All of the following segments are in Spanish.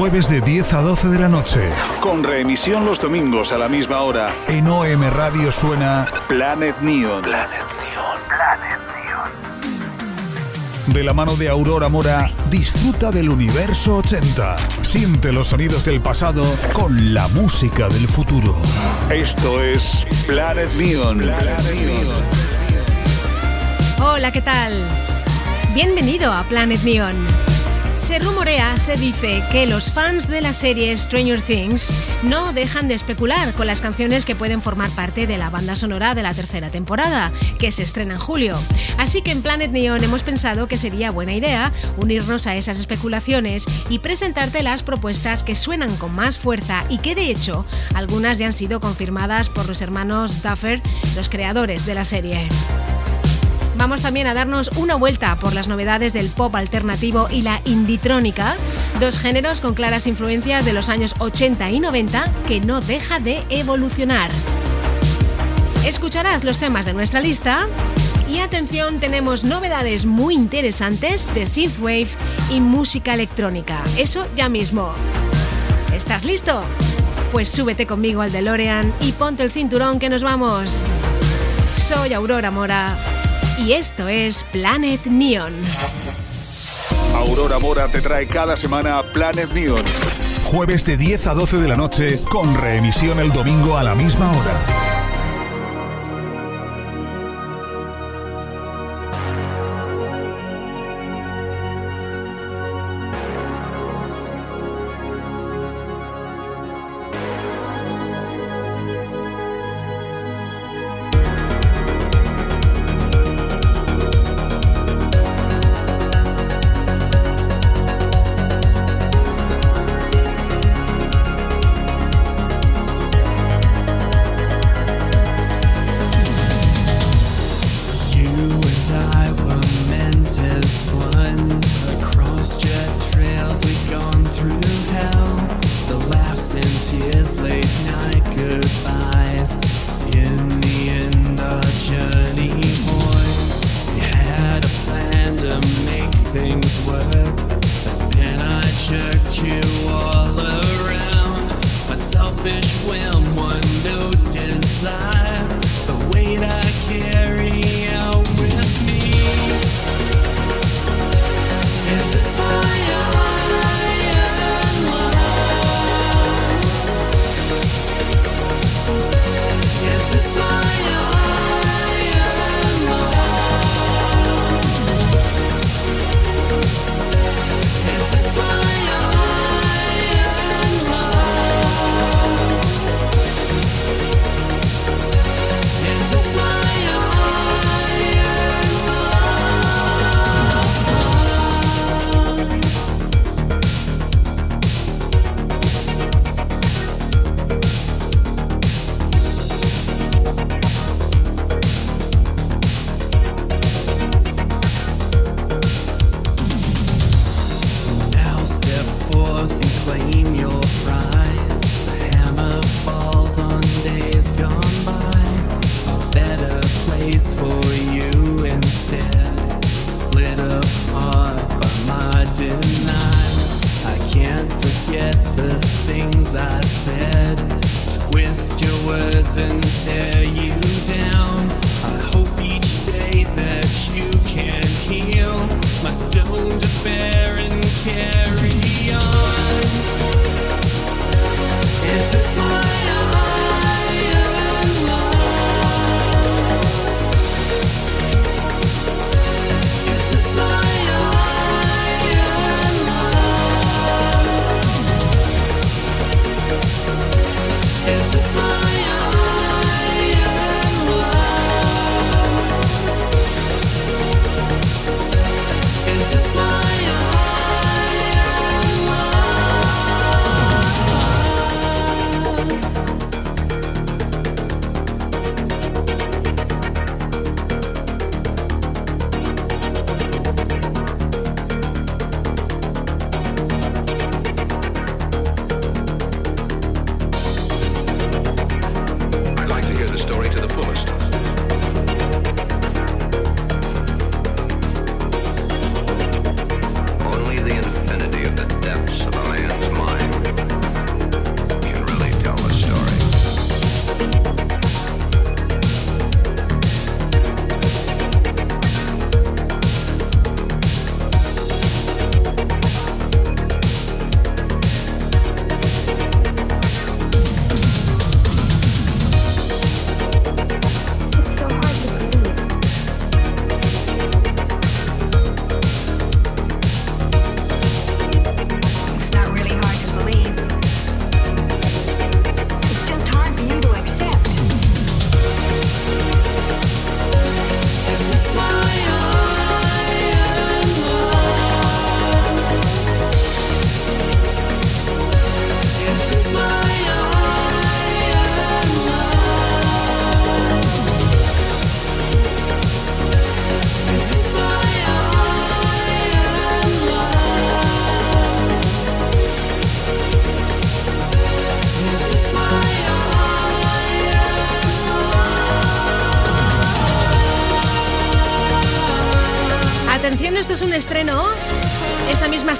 Jueves de 10 a 12 de la noche. Con reemisión los domingos a la misma hora. En OM Radio suena Planet Neon. Planet Neon. Planet Neon. De la mano de Aurora Mora, disfruta del universo 80. Siente los sonidos del pasado con la música del futuro. Esto es Planet Neon. Planet Neon. Hola, ¿qué tal? Bienvenido a Planet Neon. Se rumorea, se dice que los fans de la serie Stranger Things no dejan de especular con las canciones que pueden formar parte de la banda sonora de la tercera temporada, que se estrena en julio. Así que en Planet Neon hemos pensado que sería buena idea unirnos a esas especulaciones y presentarte las propuestas que suenan con más fuerza y que de hecho algunas ya han sido confirmadas por los hermanos Duffer, los creadores de la serie vamos también a darnos una vuelta por las novedades del pop alternativo y la inditrónica, dos géneros con claras influencias de los años 80 y 90 que no deja de evolucionar. Escucharás los temas de nuestra lista y atención, tenemos novedades muy interesantes de synthwave y música electrónica. Eso ya mismo. ¿Estás listo? Pues súbete conmigo al DeLorean y ponte el cinturón que nos vamos. Soy Aurora Mora y esto es Planet Neon. Aurora Mora te trae cada semana Planet Neon. Jueves de 10 a 12 de la noche con reemisión el domingo a la misma hora.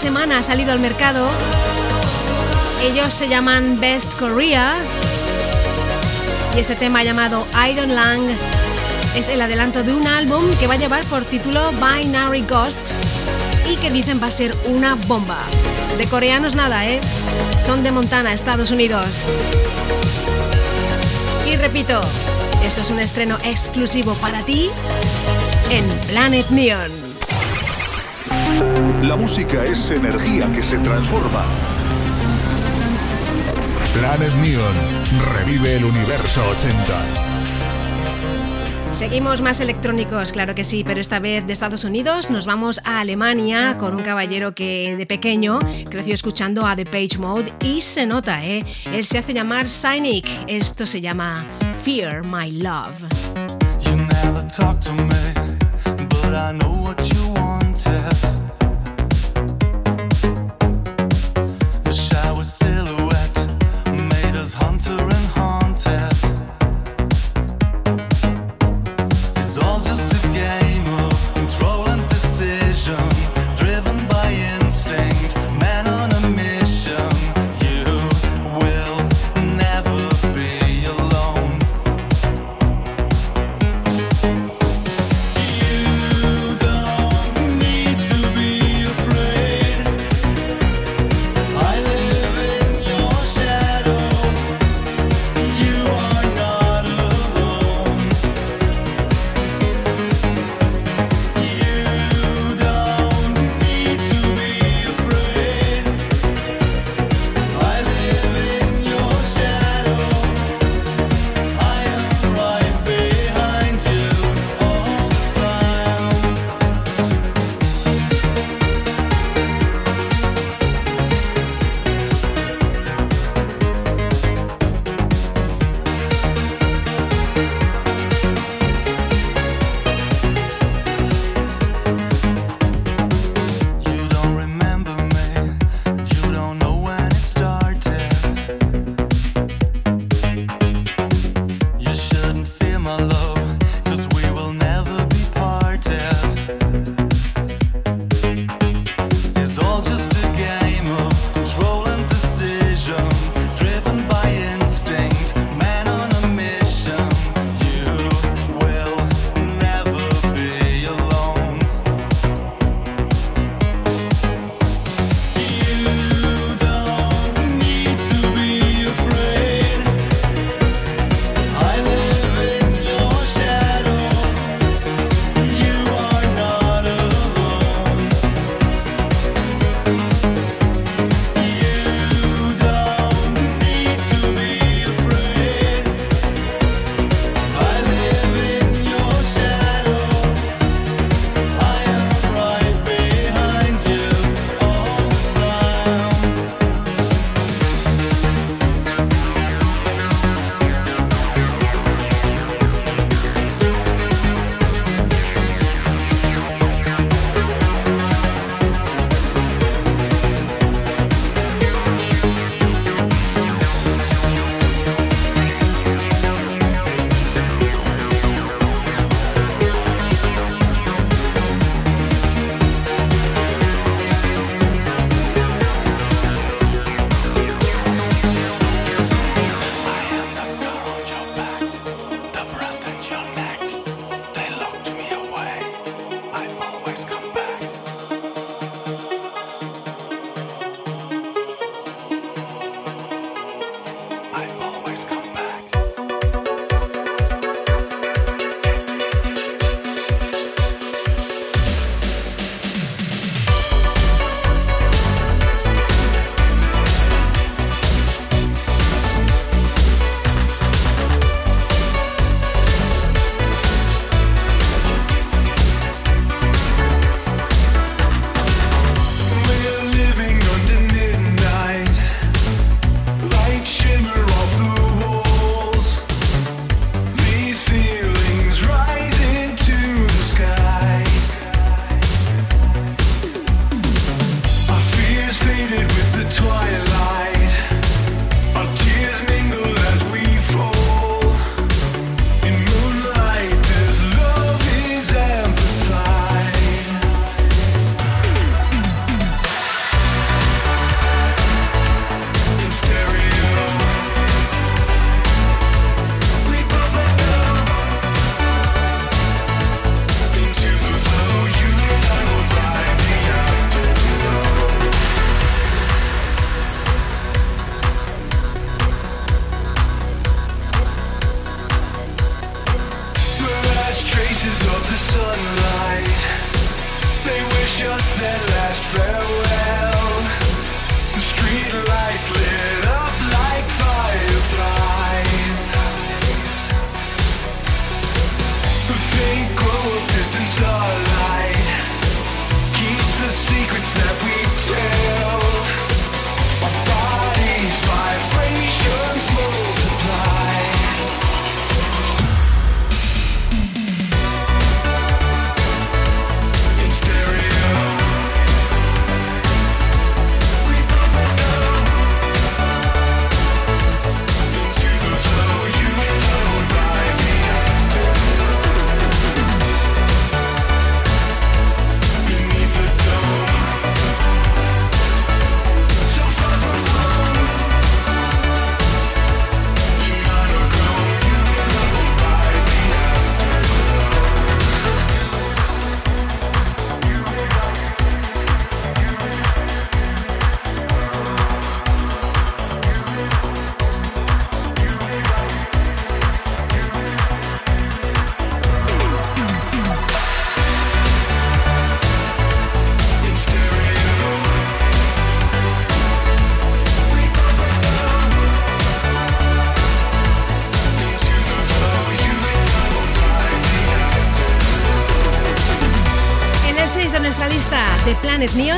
Semana ha salido al mercado. Ellos se llaman Best Korea. Y ese tema llamado Iron Lang es el adelanto de un álbum que va a llevar por título Binary Ghosts y que dicen va a ser una bomba. De coreanos nada, ¿eh? Son de Montana, Estados Unidos. Y repito, esto es un estreno exclusivo para ti en Planet Neon. La música es energía que se transforma. Planet Neon revive el universo 80. Seguimos más electrónicos, claro que sí, pero esta vez de Estados Unidos nos vamos a Alemania con un caballero que de pequeño creció escuchando a The Page Mode y se nota, ¿eh? Él se hace llamar Cynic. Esto se llama Fear My Love.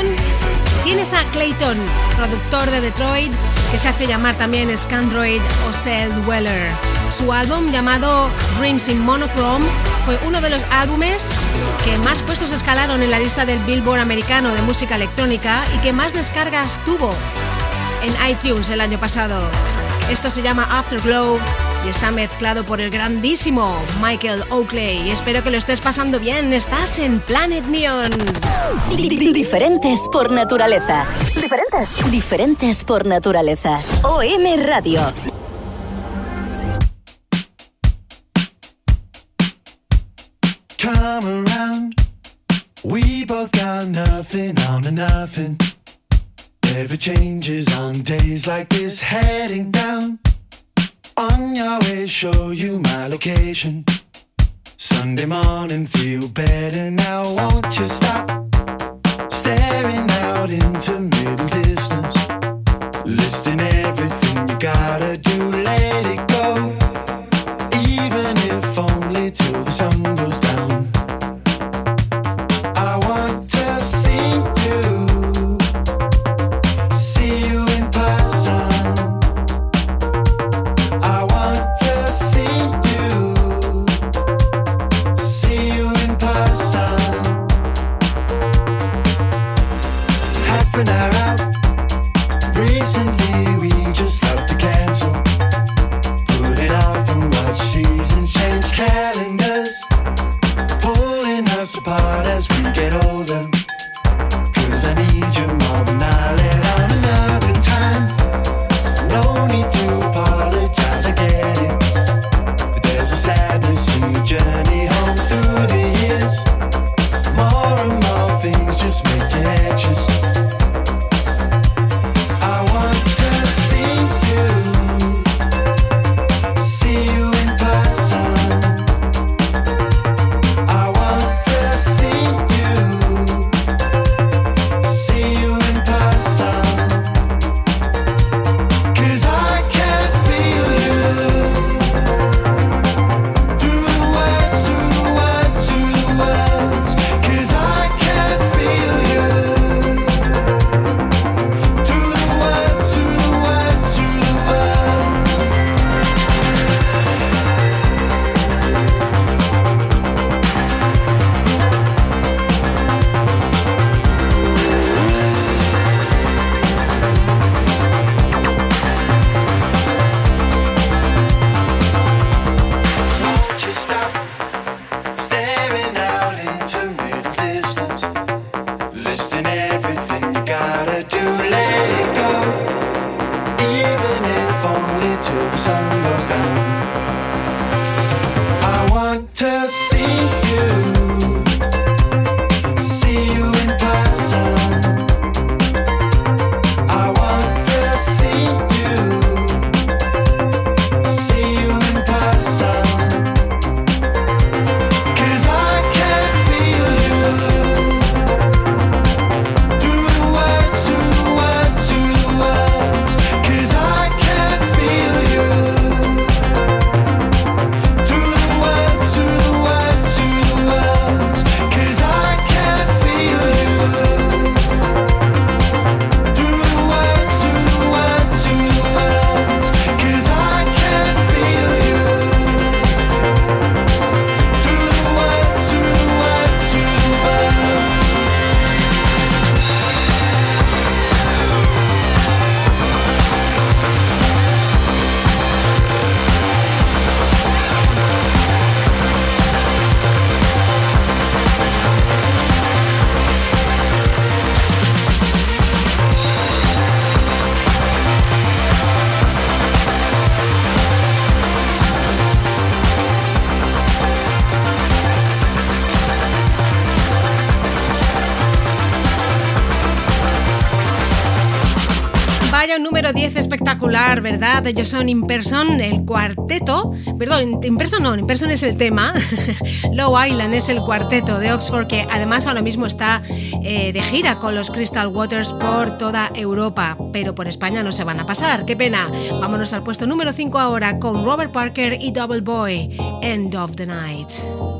Neon, tienes a Clayton, productor de Detroit, que se hace llamar también Scandroid o Cell Dweller. Su álbum llamado Dreams in Monochrome fue uno de los álbumes que más puestos escalaron en la lista del Billboard americano de música electrónica y que más descargas tuvo en iTunes el año pasado. Esto se llama Afterglow y está mezclado por el grandísimo Michael Oakley. Espero que lo estés pasando bien. Estás en Planet Neon. Diferentes por naturaleza. Diferentes. Diferentes por naturaleza. OM Radio. Come around. We both got nothing on a nothing. Every changes on days like this heading down. On your way, show you my location. Sunday morning, feel better now. Won't you stop staring out into middle ¿verdad? Ellos son Imperson, el cuarteto. Perdón, Imperson no, Imperson es el tema. Low Island es el cuarteto de Oxford que además ahora mismo está eh, de gira con los Crystal Waters por toda Europa. Pero por España no se van a pasar, qué pena. Vámonos al puesto número 5 ahora con Robert Parker y Double Boy, End of the Night.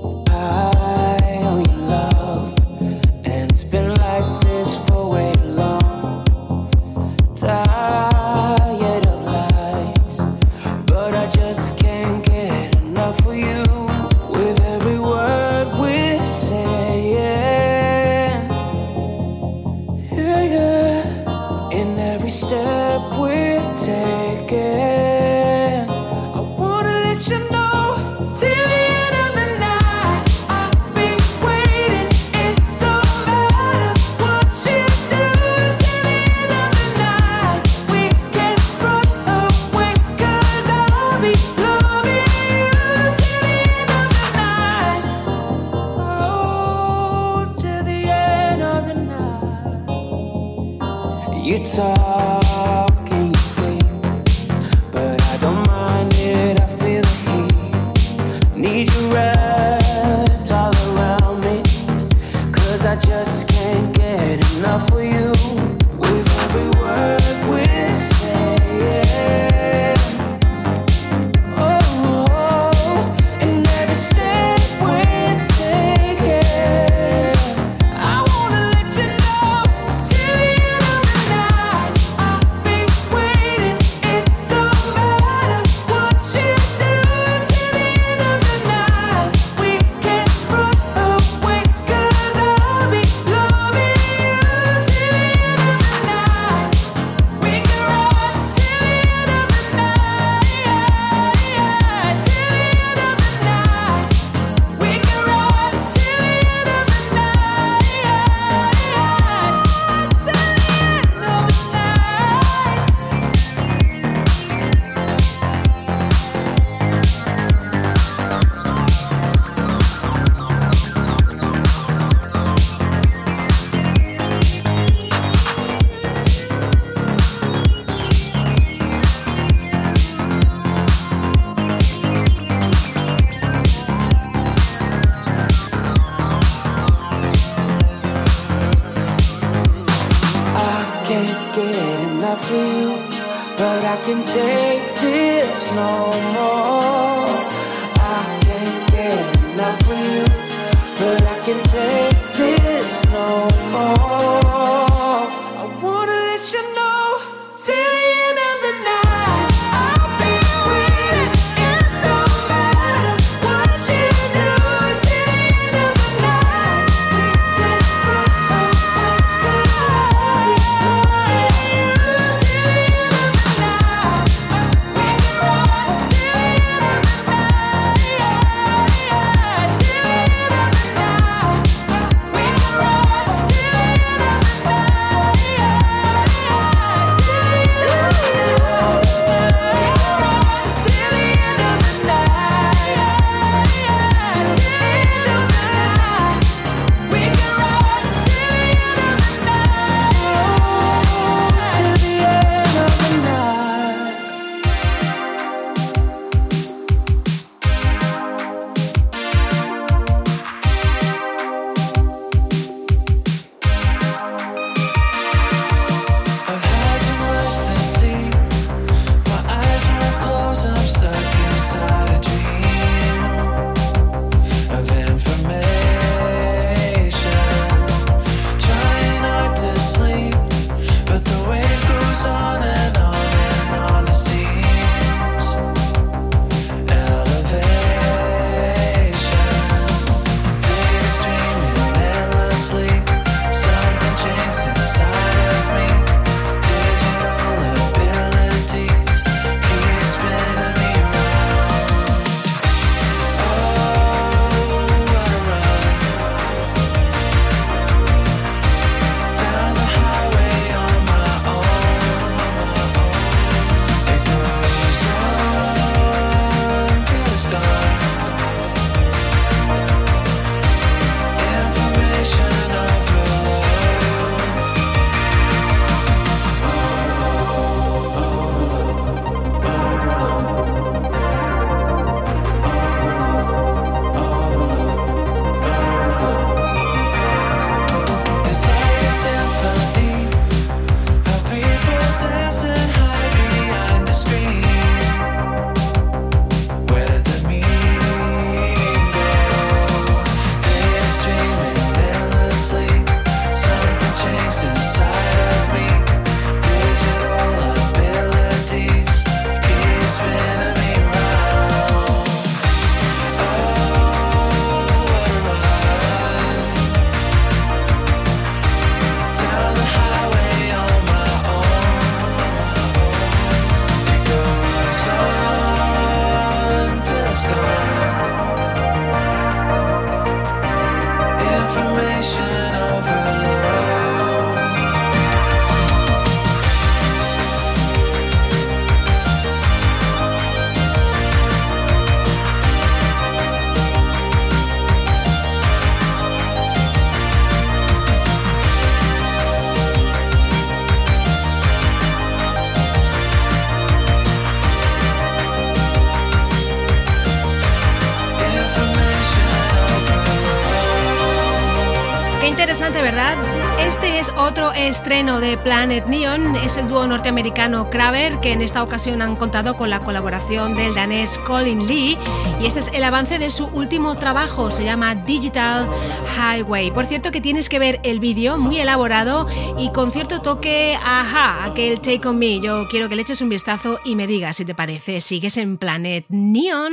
Estreno de Planet Neon, es el dúo norteamericano Craver, que en esta ocasión han contado con la colaboración del danés Colin Lee, y este es el avance de su último trabajo, se llama Digital Highway. Por cierto que tienes que ver el vídeo, muy elaborado y con cierto toque, ajá, aquel Take On Me. Yo quiero que le eches un vistazo y me digas si te parece. ¿Sigues en Planet Neon?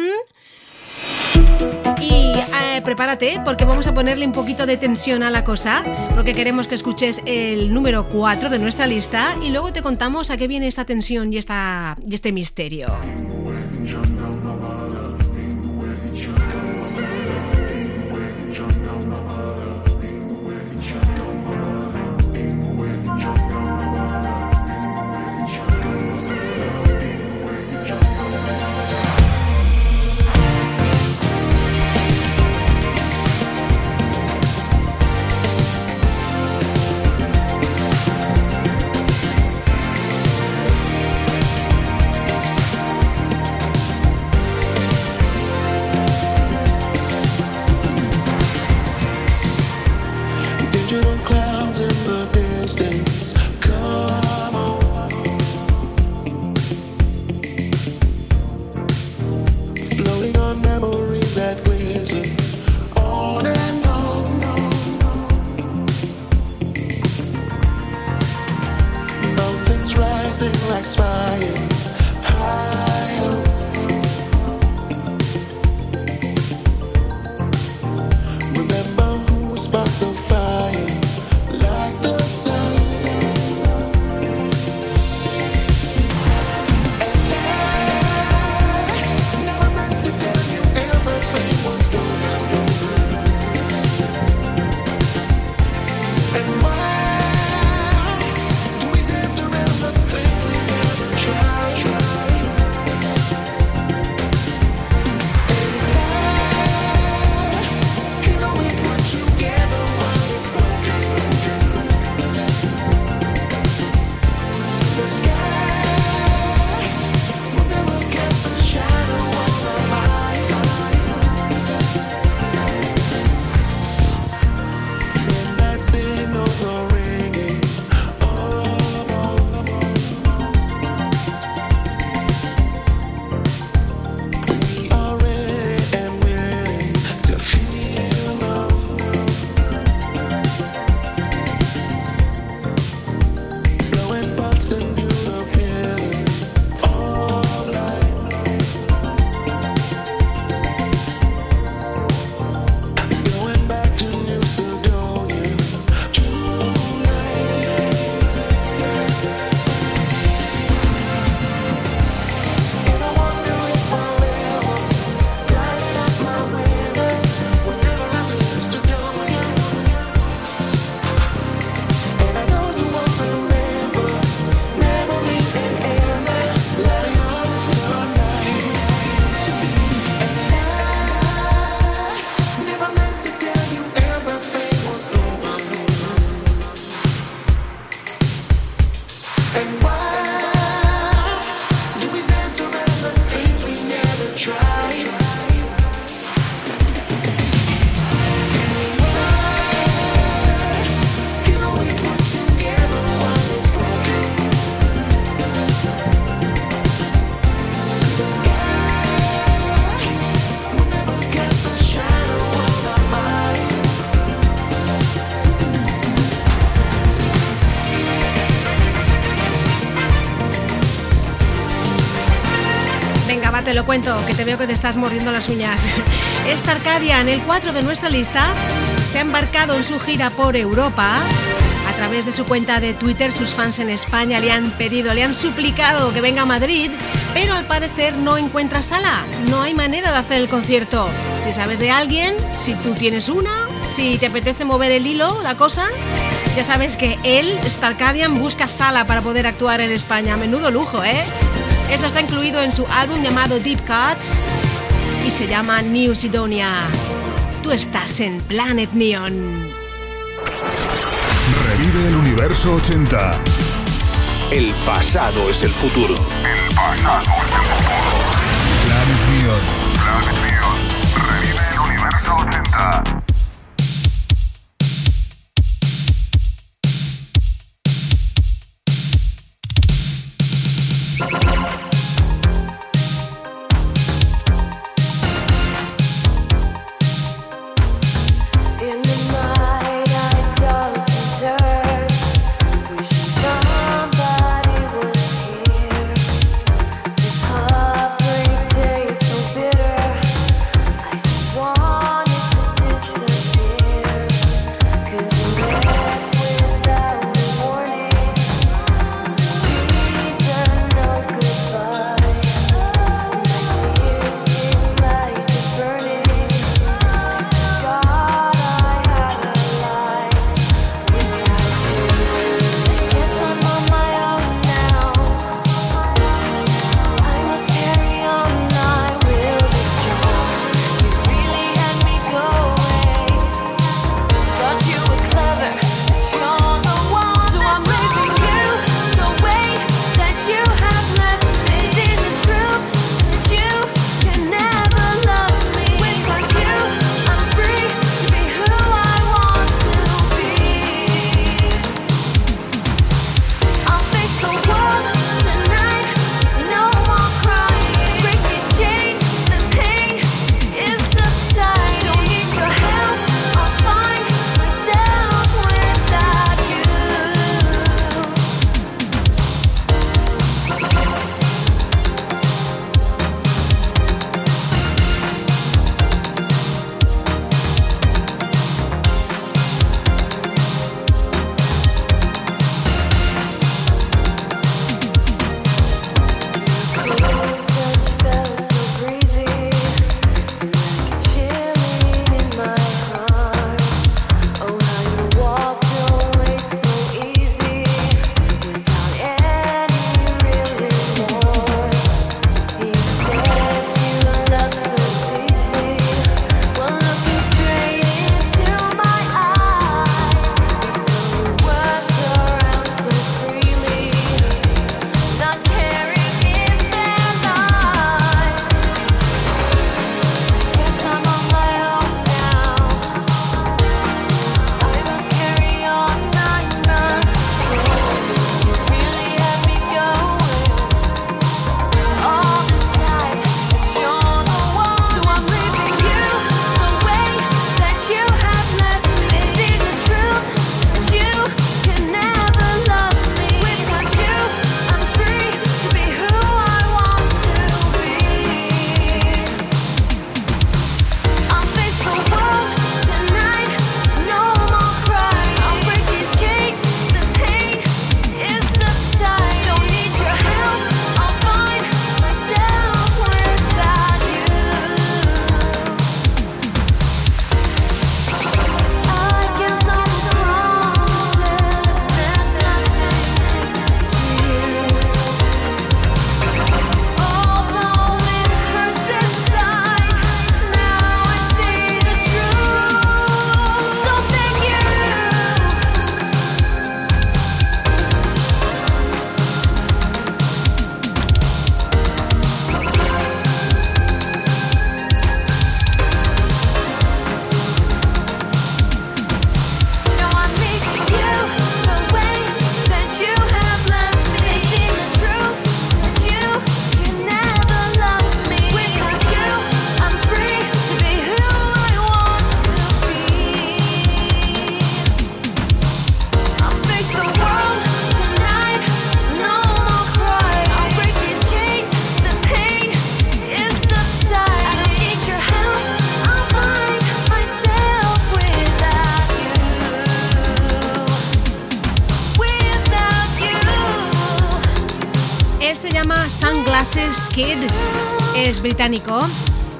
Prepárate porque vamos a ponerle un poquito de tensión a la cosa, porque queremos que escuches el número 4 de nuestra lista y luego te contamos a qué viene esta tensión y, esta, y este misterio. Te lo cuento, que te veo que te estás mordiendo las uñas. Esta Arcadia, en el 4 de nuestra lista, se ha embarcado en su gira por Europa. A través de su cuenta de Twitter, sus fans en España le han pedido, le han suplicado que venga a Madrid, pero al parecer no encuentra sala, no hay manera de hacer el concierto. Si sabes de alguien, si tú tienes una, si te apetece mover el hilo, la cosa, ya sabes que él, Starcadian, busca sala para poder actuar en España. Menudo lujo, ¿eh? Eso está incluido en su álbum llamado Deep Cuts y se llama New Sidonia. Tú estás en Planet Neon. Revive el universo 80. El pasado es el futuro. El pasado es el futuro.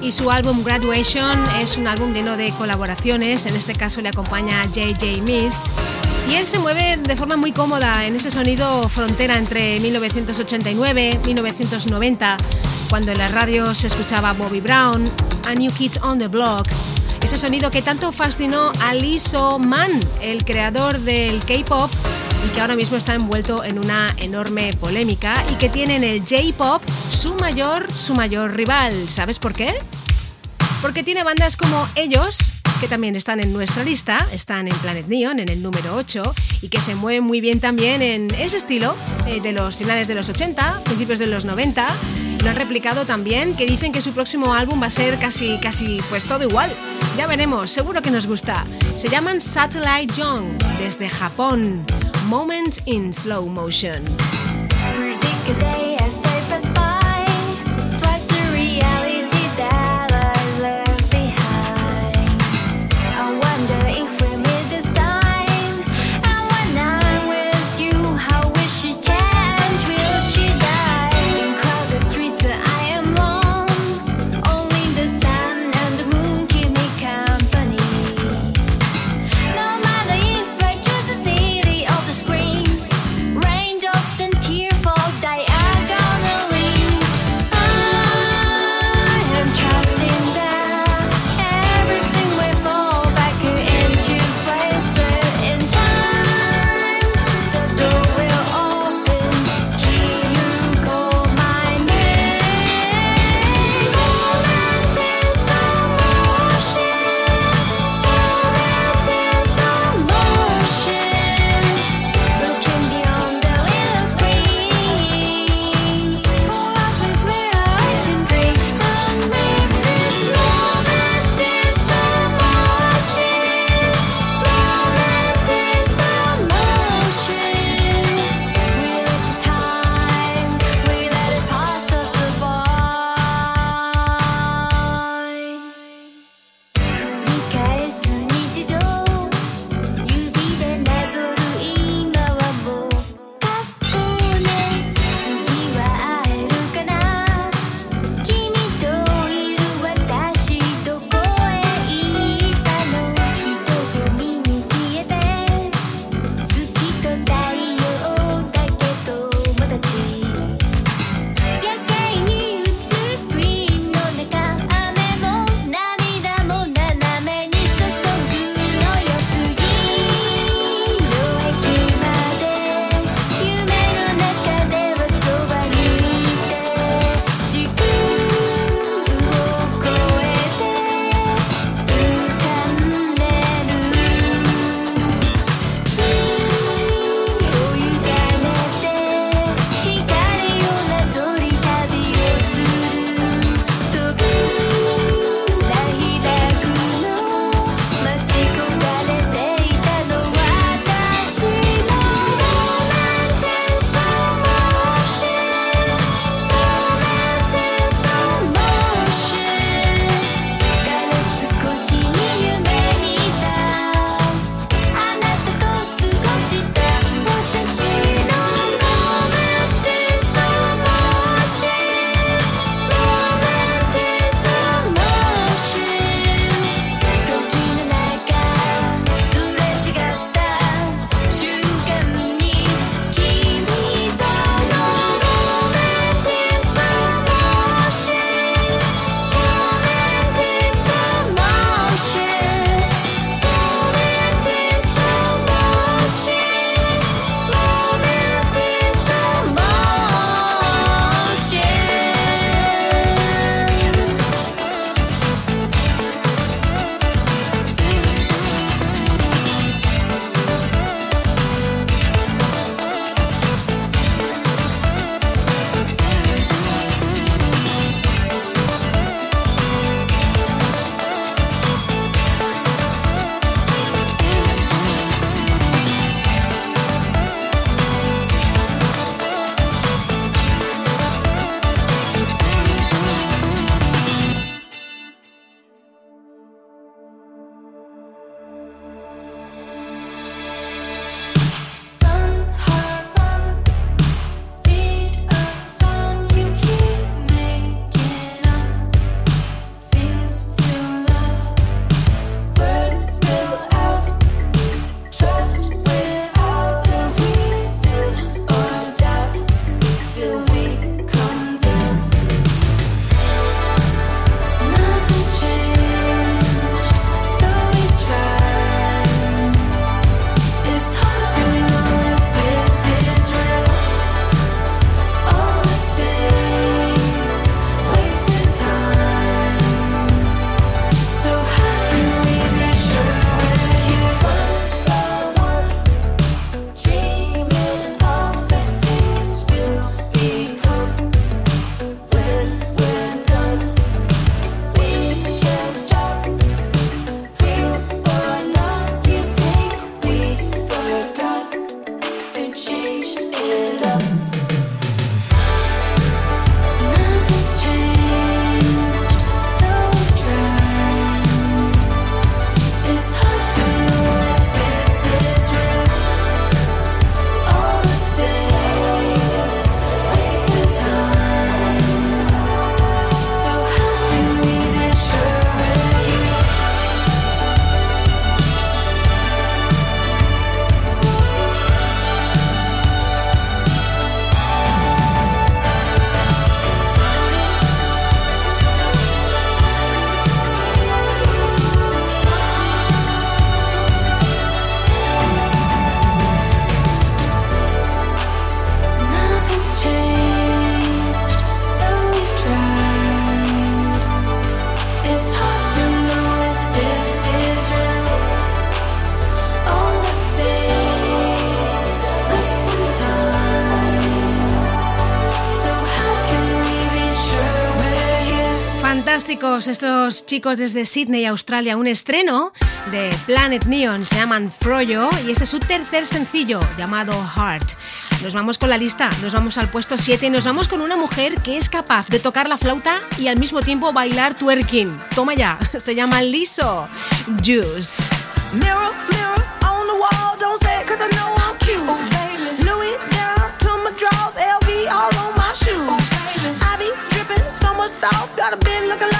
Y su álbum Graduation es un álbum lleno de colaboraciones, en este caso le acompaña JJ Mist. Y él se mueve de forma muy cómoda en ese sonido frontera entre 1989 y 1990, cuando en la radio se escuchaba Bobby Brown, A New Kid on the Block, ese sonido que tanto fascinó a Liso Man, el creador del K-pop y que ahora mismo está envuelto en una enorme polémica y que tiene en el J-pop su mayor, su mayor rival. ¿Sabes por qué? Porque tiene bandas como ellos, que también están en nuestra lista, están en Planet Neon, en el número 8, y que se mueven muy bien también en ese estilo eh, de los finales de los 80, principios de los 90. Lo han replicado también, que dicen que su próximo álbum va a ser casi, casi, pues todo igual. Ya veremos, seguro que nos gusta. Se llaman Satellite Young, desde Japón. Moment in Slow Motion. chicos, estos chicos desde Sydney, Australia, un estreno de Planet Neon, se llaman Froyo y este es su tercer sencillo llamado Heart. Nos vamos con la lista, nos vamos al puesto 7 y nos vamos con una mujer que es capaz de tocar la flauta y al mismo tiempo bailar twerking. Toma ya, se llama Liso Juice. Mirror, mirror on the wall, don't say cause I know I'm cute. Oh, baby. Louis down to my drawers, LV all on my shoes. Oh, baby. I be dripping so much sauce, looking like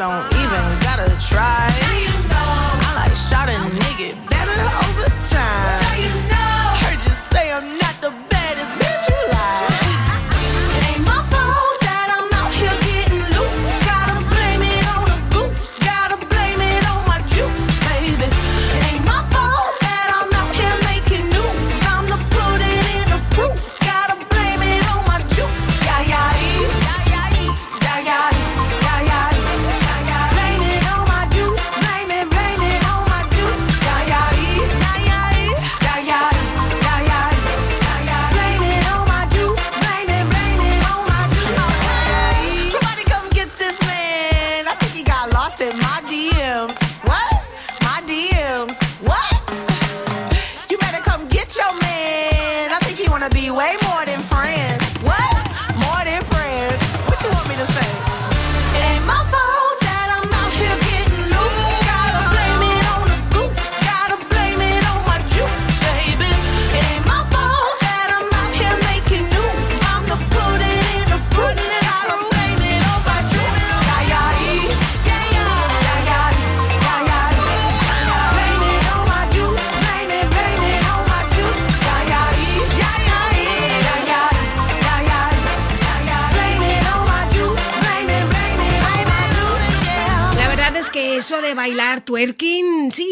don't even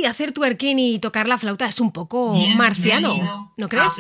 hacer twerking y tocar la flauta es un poco marciano, ¿no crees?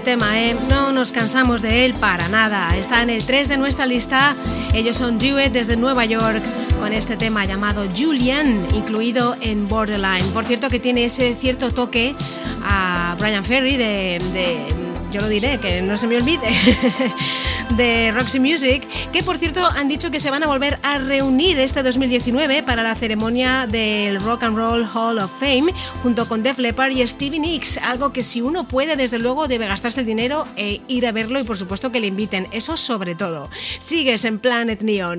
De tema, ¿eh? No nos cansamos de él para nada. Está en el 3 de nuestra lista. Ellos son Duet desde Nueva York con este tema llamado Julian, incluido en Borderline. Por cierto que tiene ese cierto toque a Brian Ferry de, yo lo diré, que no se me olvide, de Roxy Music, que por cierto han dicho que se van a volver a reunir este 2019 para la ceremonia del Rock and Roll Hall of Fame junto con Def Leppard y Stevie Nicks, algo que si uno puede desde luego debe gastarse el dinero e ir a verlo y por supuesto que le inviten, eso sobre todo. Sigues en Planet Neon.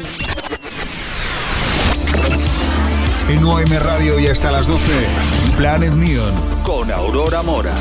En OM Radio y hasta las 12, Planet Neon con Aurora Mora.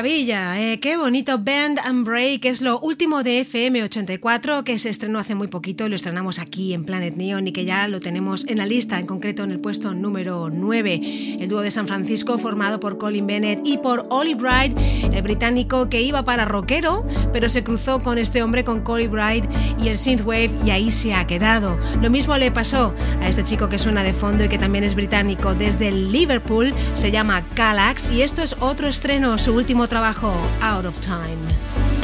Maravilla! ¡Qué bonito Band and Break! Es lo último de FM84 que se estrenó hace muy poquito y lo estrenamos aquí en Planet Neon y que ya lo tenemos en la lista, en concreto en el puesto número 9. El dúo de San Francisco formado por Colin Bennett y por Ollie Bright, el británico que iba para rockero, pero se cruzó con este hombre, con Collie Bright y el synthwave y ahí se ha quedado. Lo mismo le pasó a este chico que suena de fondo y que también es británico desde Liverpool, se llama Calax y esto es otro estreno, su último trabajo, Out of Time.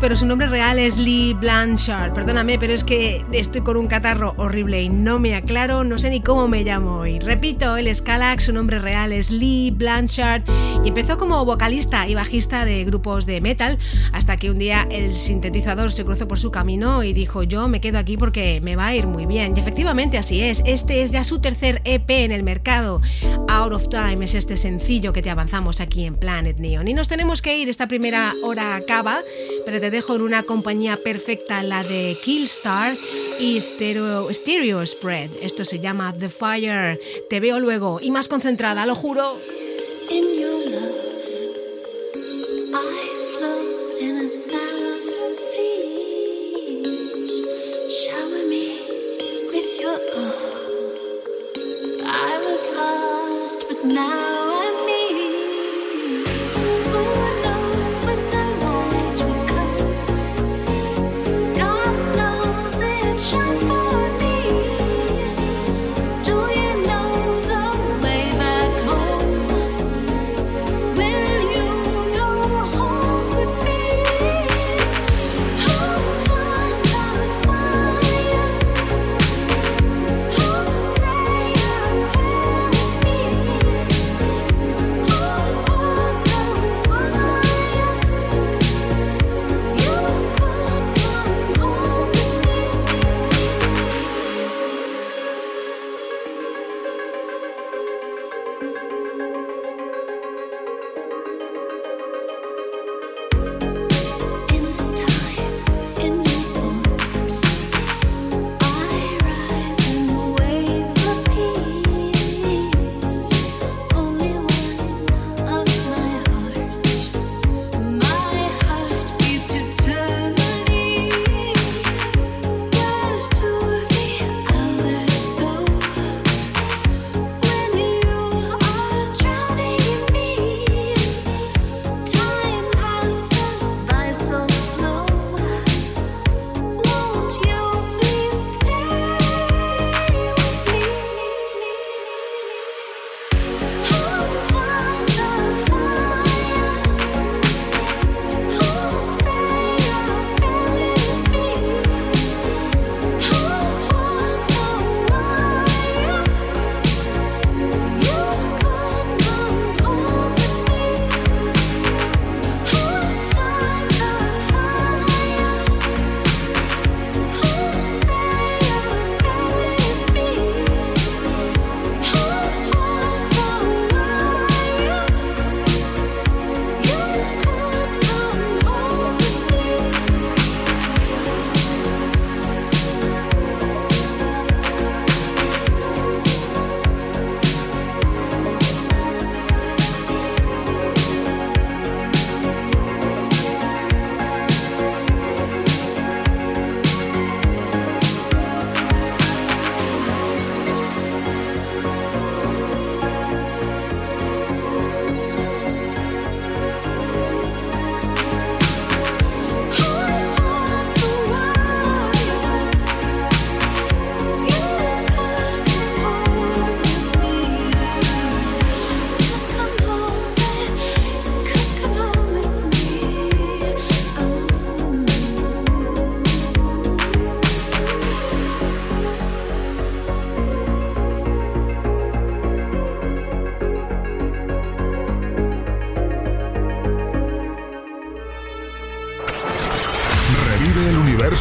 Pero su nombre real es Lee Blanchard. Perdóname, pero es que estoy con un catarro horrible y no me aclaro, no sé ni cómo me llamo hoy. Repito, él es Calax, su nombre real es Lee Blanchard y empezó como vocalista y bajista de grupos de metal hasta que un día el sintetizador se cruzó por su camino y dijo yo me quedo aquí porque me va a ir muy bien. Y efectivamente así es, este es ya su tercer EP en el mercado. Out of Time es este sencillo que te avanzamos aquí en Planet Neon. Y nos tenemos que ir, esta primera hora acaba, pero te dejo en una compañía perfecta, la de Killstar y Stereo, Spread. Esto se llama The Fire. Te veo luego y más concentrada, lo juro.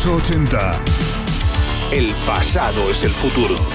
80. El pasado es el futuro.